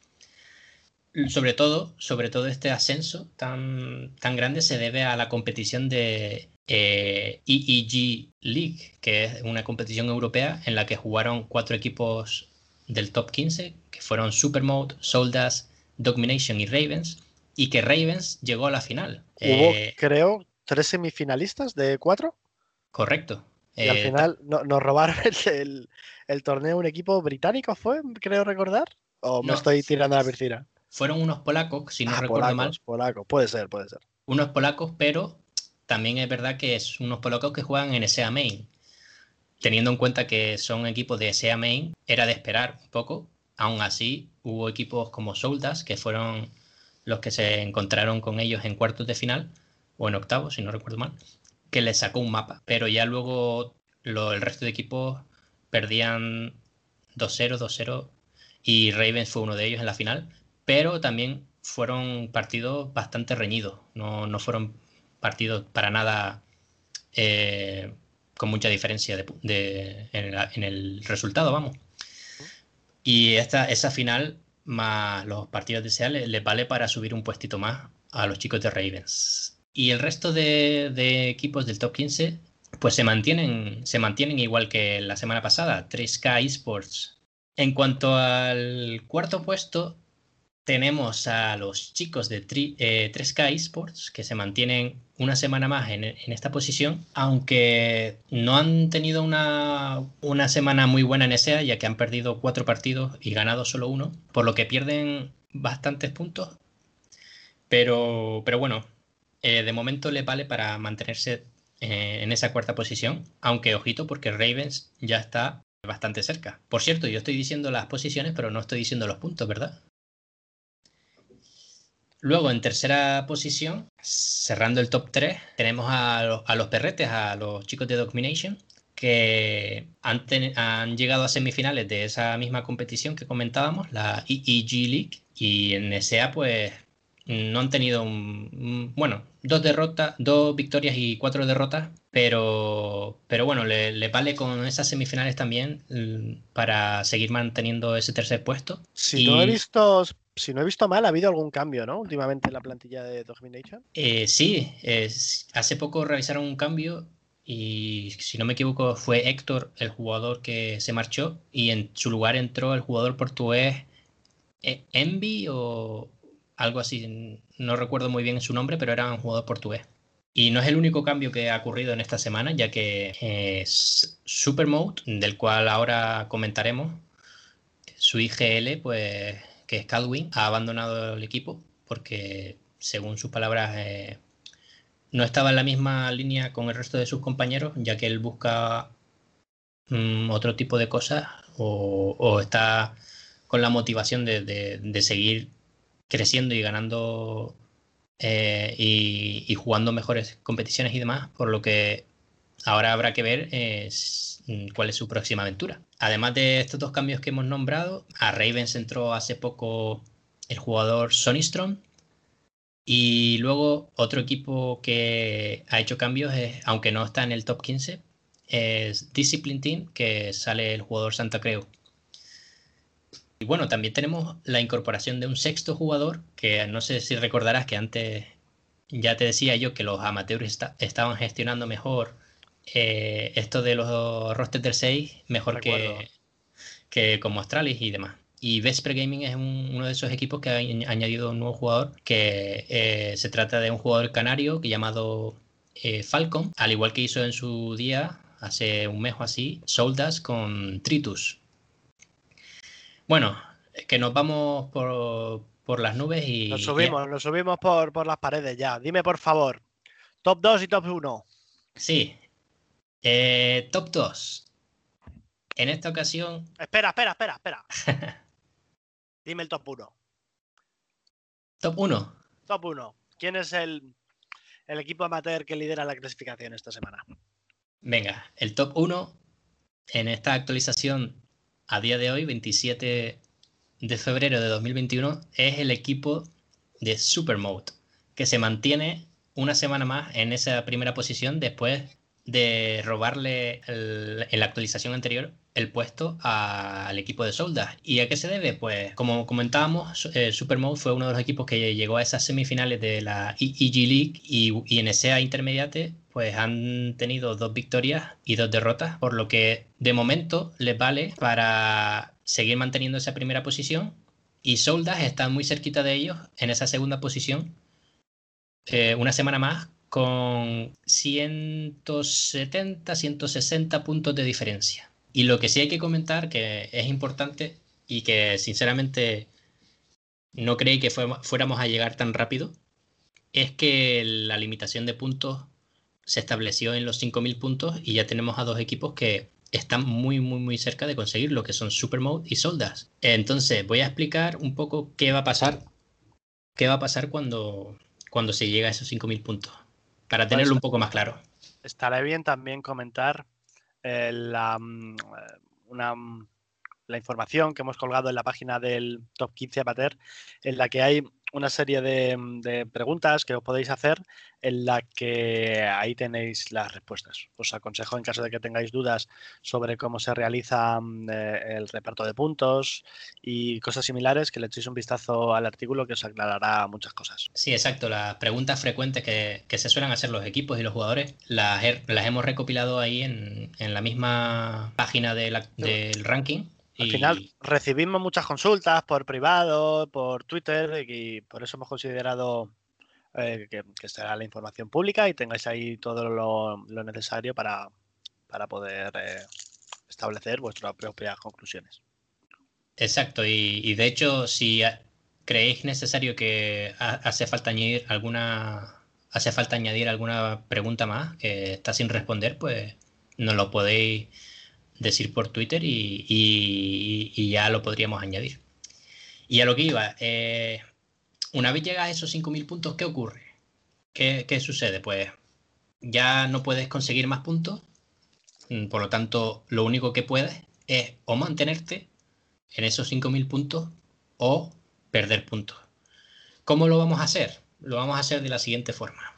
sobre todo, sobre todo este ascenso tan, tan grande se debe a la competición de EEG e League, que es una competición europea en la que jugaron cuatro equipos del top 15, que fueron Supermode, Soldas, Domination y Ravens, y que Ravens llegó a la final. Hubo, eh, creo, tres semifinalistas de cuatro. Correcto. Y al eh, final nos robaron el, torneo un equipo británico, ¿fue? Creo recordar. ¿O me estoy tirando a la piscina? fueron unos polacos, si no ah, recuerdo mal. Polacos, puede ser, puede ser. Unos polacos, pero también es verdad que es unos polacos que juegan en SEA Main. Teniendo en cuenta que son equipos de SEA Main, era de esperar un poco. Aún así, hubo equipos como Soldas, que fueron los que se encontraron con ellos en cuartos de final, o en octavos, si no recuerdo mal, que les sacó un mapa. Pero ya luego el resto de equipos perdían 2-0, 2-0, y Ravens fue uno de ellos en la final pero también fueron partidos bastante reñidos, no, fueron partidos para nada eh, con mucha diferencia de, en, el resultado, vamos. Y esta, esa final, más los partidos de SEA, les, vale para subir un puestito más a los chicos de Ravens. Y el resto de, de, equipos del top 15, pues se mantienen, se mantienen igual que la semana pasada, 3K Esports. En cuanto al cuarto puesto, tenemos a los chicos de 3K eh, Esports que se mantienen una semana más en, esta posición, aunque no han tenido una, una, semana muy buena en ESEA, ya que han perdido cuatro partidos y ganado solo uno, por lo que pierden bastantes puntos. Pero, pero bueno, eh, de momento le vale para mantenerse eh, en esa cuarta posición, aunque ojito porque Ravens ya está bastante cerca. Por cierto, yo estoy diciendo las posiciones, pero no estoy diciendo los puntos, ¿verdad? Luego, en tercera posición, cerrando el top 3, tenemos a, los perretes, a los chicos de Domination, que han, han, llegado a semifinales de esa misma competición que comentábamos, la EEG League, y en SA pues no han tenido un, bueno, dos derrotas, dos victorias y cuatro derrotas, pero, pero bueno, le, vale con esas semifinales también mm, para seguir manteniendo ese tercer puesto. Si no he visto, si no he visto mal, ha habido algún cambio, ¿no? Últimamente en la plantilla de Domination. Eh, sí, hace poco realizaron un cambio y si no me equivoco fue Héctor el jugador que se marchó y en su lugar entró el jugador portugués eh, Envy o, algo así, no recuerdo muy bien su nombre, pero era un jugador portugués. Y no es el único cambio que ha ocurrido en esta semana, ya que es Supermode, del cual ahora comentaremos, su IGL, pues que es Caldwin, ha abandonado el equipo porque, según sus palabras, eh, no estaba en la misma línea con el resto de sus compañeros, ya que él busca mm, otro tipo de cosas o, está con la motivación de seguir creciendo y ganando eh, y, jugando mejores competiciones y demás, por lo que ahora habrá que ver mm, cuál es su próxima aventura. Además de estos dos cambios que hemos nombrado, a Ravens entró hace poco el jugador Sonystrom y luego otro equipo que ha hecho cambios, aunque no está en el top 15, es Discipline Team, que sale el jugador Santa Creu. Y bueno, también tenemos la incorporación de un sexto jugador, que no sé si recordarás que antes ya te decía yo que los amateurs estaban gestionando mejor eh, esto de los rosters del 6, mejor que, que como Astralis y demás. Y Vesper Gaming es uno de esos equipos que ha añadido un nuevo jugador, que eh, se trata de un jugador canario llamado eh, Falcon, al igual que hizo en su día, hace un mes o así, Soldas con Tritus. Bueno, que nos vamos por, las nubes y. Nos subimos, nos subimos por, las paredes ya. Dime por favor, top 2 y top 1. Sí. Eh, top 2. En esta ocasión. Espera, espera, espera, espera. Dime el top 1. Top 1. Top 1. ¿Quién es el, el equipo amateur que lidera la clasificación esta semana? Venga, el top 1 en esta actualización a día de hoy, 27 de febrero de 2021, es el equipo de Supermode, que se mantiene una semana más en esa primera posición después de robarle en la actualización anterior el puesto al equipo de Soldas. ¿Y a qué se debe? Pues como comentábamos, eh, Supermode fue uno de los equipos que llegó a esas semifinales de la EG League y, en esa intermediate pues han tenido dos victorias y dos derrotas, por lo que de momento les vale para seguir manteniendo esa primera posición y Soldas está muy cerquita de ellos en esa segunda posición eh, una semana más con 170, 160 puntos de diferencia. Y lo que sí hay que comentar, que es importante y que sinceramente no creí que fuéramos a llegar tan rápido, es que la limitación de puntos se estableció en los 5.000 puntos y ya tenemos a dos equipos que están muy, muy, muy cerca de conseguir lo que son Supermode y Soldas. Entonces, voy a explicar un poco qué va a pasar, qué va a pasar cuando, cuando se llega a esos 5.000 puntos, para pues tenerlo un poco más claro. Estará bien también comentar eh, la, mm, una, mm, la información que hemos colgado en la página del Top 15 Amateur, en la que hay una serie mm, de, preguntas que os podéis hacer en la que ahí tenéis las respuestas. Os aconsejo en caso de que tengáis dudas sobre cómo se realiza mm, eh, el reparto de puntos y cosas similares, que le echéis un vistazo al artículo que os aclarará muchas cosas. Sí, exacto. Las preguntas frecuentes que, se suelen hacer los equipos y los jugadores las, las hemos recopilado ahí en, la misma página del ranking al final recibimos muchas consultas por privado, por Twitter, y por eso hemos considerado eh, que, será la información pública y tengáis ahí todo lo, necesario para, poder eh, establecer vuestras propias conclusiones. Exacto, y, de hecho, si creéis necesario que hace falta añadir alguna hace falta añadir alguna pregunta más que está sin responder, pues nos lo podéis decir por Twitter y, ya lo podríamos añadir. Y a lo que iba, eh, una vez llegas a esos 5.000 puntos, ¿qué ocurre? ¿Qué, sucede? Pues ya no puedes conseguir más puntos Mm, por lo tanto, lo único que puedes es o mantenerte en esos 5.000 puntos o perder puntos. ¿Cómo lo vamos a hacer? Lo vamos a hacer de la siguiente forma.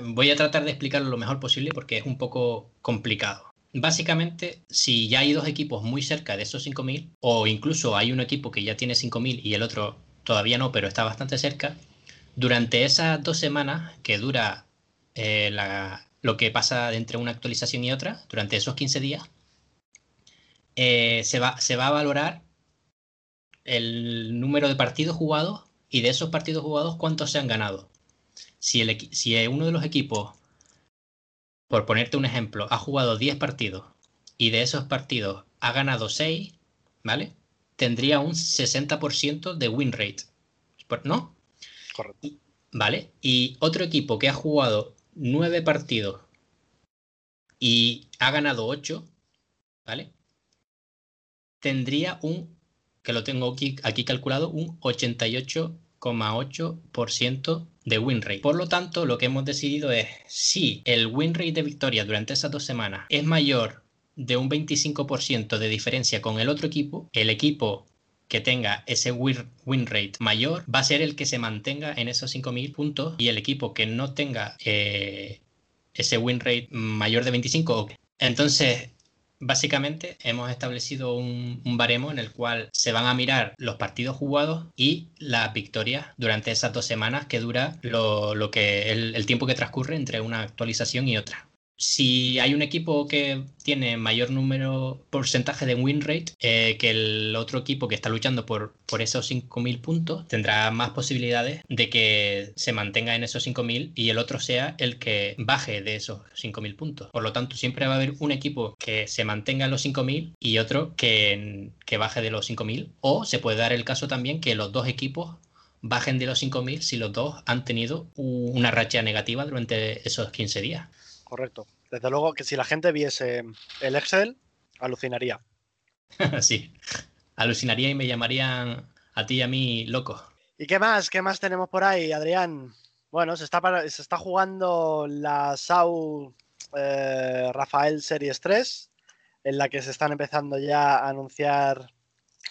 Voy a tratar de explicarlo lo mejor posible porque es un poco complicado. Básicamente, si ya hay dos equipos muy cerca de esos 5.000, o incluso hay un equipo que ya tiene 5.000 y el otro todavía no, pero está bastante cerca, durante esas dos semanas que dura eh, lo que pasa entre una actualización y otra, durante esos 15 días, eh, se, va, se va a valorar el número de partidos jugados y de esos partidos jugados cuántos se han ganado. Si, el, si uno de los equipos, por ponerte un ejemplo, ha jugado 10 partidos y de esos partidos ha ganado 6, ¿vale? Tendría un 60% de win rate. ¿No? Correcto. ¿Vale? Y otro equipo que ha jugado 9 partidos y ha ganado 8, ¿vale? Tendría un que lo tengo aquí, aquí calculado, un 88,8% de win rate. Por lo tanto, lo que hemos decidido es si el win rate de victoria durante esas dos semanas es mayor de un 25% de diferencia con el otro equipo, el equipo que tenga ese win, rate mayor va a ser el que se mantenga en esos 5.000 puntos y el equipo que no tenga eh, ese win rate mayor de 25. Entonces, Básicamente hemos establecido un, baremo en el cual se van a mirar los partidos jugados y las victorias durante esas dos semanas que dura lo, que el tiempo que transcurre entre una actualización y otra si hay un equipo que tiene mayor número, porcentaje de win rate eh, que el otro equipo que está luchando por, por esos 5.000 puntos, tendrá más posibilidades de que se mantenga en esos 5.000 y el otro sea el que baje de esos 5.000 puntos. Por lo tanto, siempre va a haber un equipo que se mantenga en los 5.000 y otro que, que baje de los 5.000. O se puede dar el caso también que los dos equipos bajen de los 5.000 si los dos han tenido una racha negativa durante esos 15 días correcto. Desde luego que si la gente viese el Excel, alucinaría. sí, alucinaría y me llamarían a ti y a mí loco. ¿Y qué más? ¿Qué más tenemos por ahí, Adrián? Bueno, se está, se está jugando la SAU eh, Rafael Series 3, en la que se están empezando ya a anunciar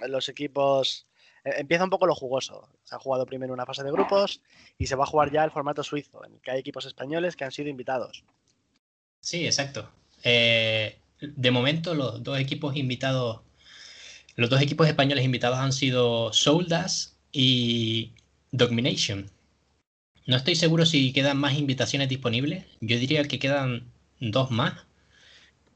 los equipos. Eh, empieza un poco lo jugoso. Se ha jugado primero una fase de grupos y se va a jugar ya el formato suizo, en el que hay equipos españoles que han sido invitados. Sí, exacto. Eh, de momento, los dos equipos invitados, los dos equipos españoles invitados han sido Soldas y Domination. No estoy seguro si quedan más invitaciones disponibles. Yo diría que quedan dos más.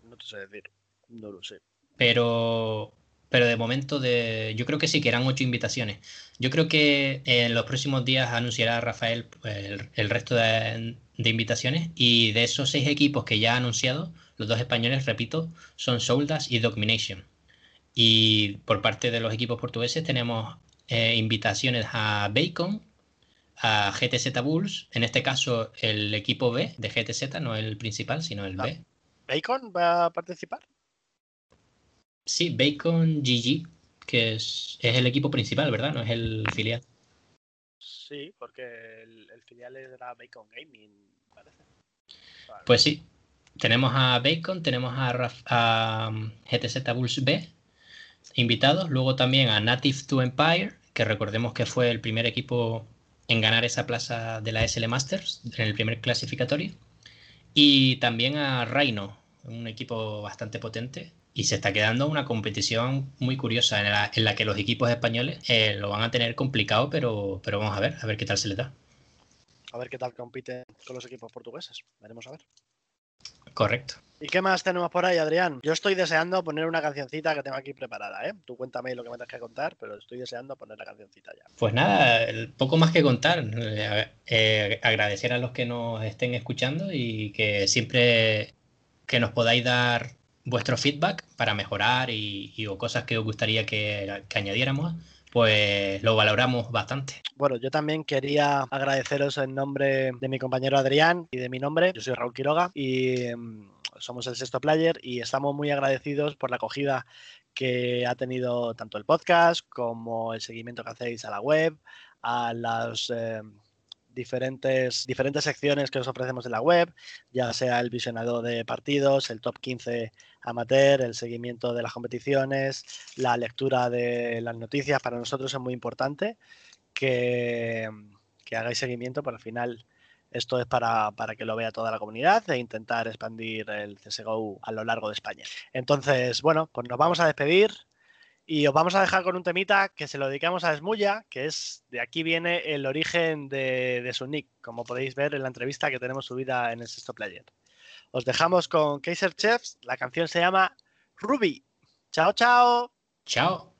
No te sé decir, no lo sé. Pero, pero de momento, de, yo creo que sí, que eran ocho invitaciones. Yo creo que en los próximos días anunciará Rafael el, el resto de, de invitaciones y de esos seis equipos que ya ha anunciado, los dos españoles, repito, son Soldas y Domination. Y por parte de los equipos portugueses tenemos eh, invitaciones a Bacon, a GTZ Bulls, en este caso el equipo B de GTZ, no el principal, sino el B. ¿Bacon va a participar? Sí, Bacon GG, que es, es el equipo principal, ¿verdad? No es el filial. Sí, porque el, el filial era Bacon Gaming. Pues sí, tenemos a Bacon, tenemos a, GTZ Bulls B invitados, luego también a Native to Empire, que recordemos que fue el primer equipo en ganar esa plaza de la SL Masters en el primer clasificatorio, y también a Rhino, un equipo bastante potente, y se está quedando una competición muy curiosa en la, que los equipos españoles eh, lo van a tener complicado, pero, pero vamos a ver, a ver qué tal se les da. A ver qué tal compiten con los equipos portugueses. Veremos a ver. Correcto. ¿Y qué más tenemos por ahí, Adrián? Yo estoy deseando poner una cancioncita que tengo aquí preparada, ¿eh? Tú cuéntame lo que me tengas que contar, pero estoy deseando poner la cancioncita ya. Pues nada, poco más que contar. Eh, eh, agradecer a los que nos estén escuchando y que siempre que nos podáis dar vuestro feedback para mejorar y, o cosas que os gustaría que, añadiéramos, pues lo valoramos bastante. Bueno, yo también quería agradeceros en nombre de mi compañero Adrián y de mi nombre. Yo soy Raúl Quiroga y em, somos el sexto player y estamos muy agradecidos por la acogida que ha tenido tanto el podcast como el seguimiento que hacéis a la web, a los em, diferentes, diferentes secciones que os ofrecemos en la web, ya sea el visionado de partidos, el top 15 amateur, el seguimiento de las competiciones, la lectura de las noticias. Para nosotros es muy importante que, que hagáis seguimiento, pero al final esto es para, para, que lo vea toda la comunidad e intentar expandir el CSGO a lo largo de España. Entonces, bueno, pues nos vamos a despedir. Y os vamos a dejar con un temita que se lo dedicamos a Smuya, que es de aquí viene el origen de, de, su nick, como podéis ver en la entrevista que tenemos subida en el sexto player. Os dejamos con Kaiser Chefs, la canción se llama Ruby. Chao, chao. Chao.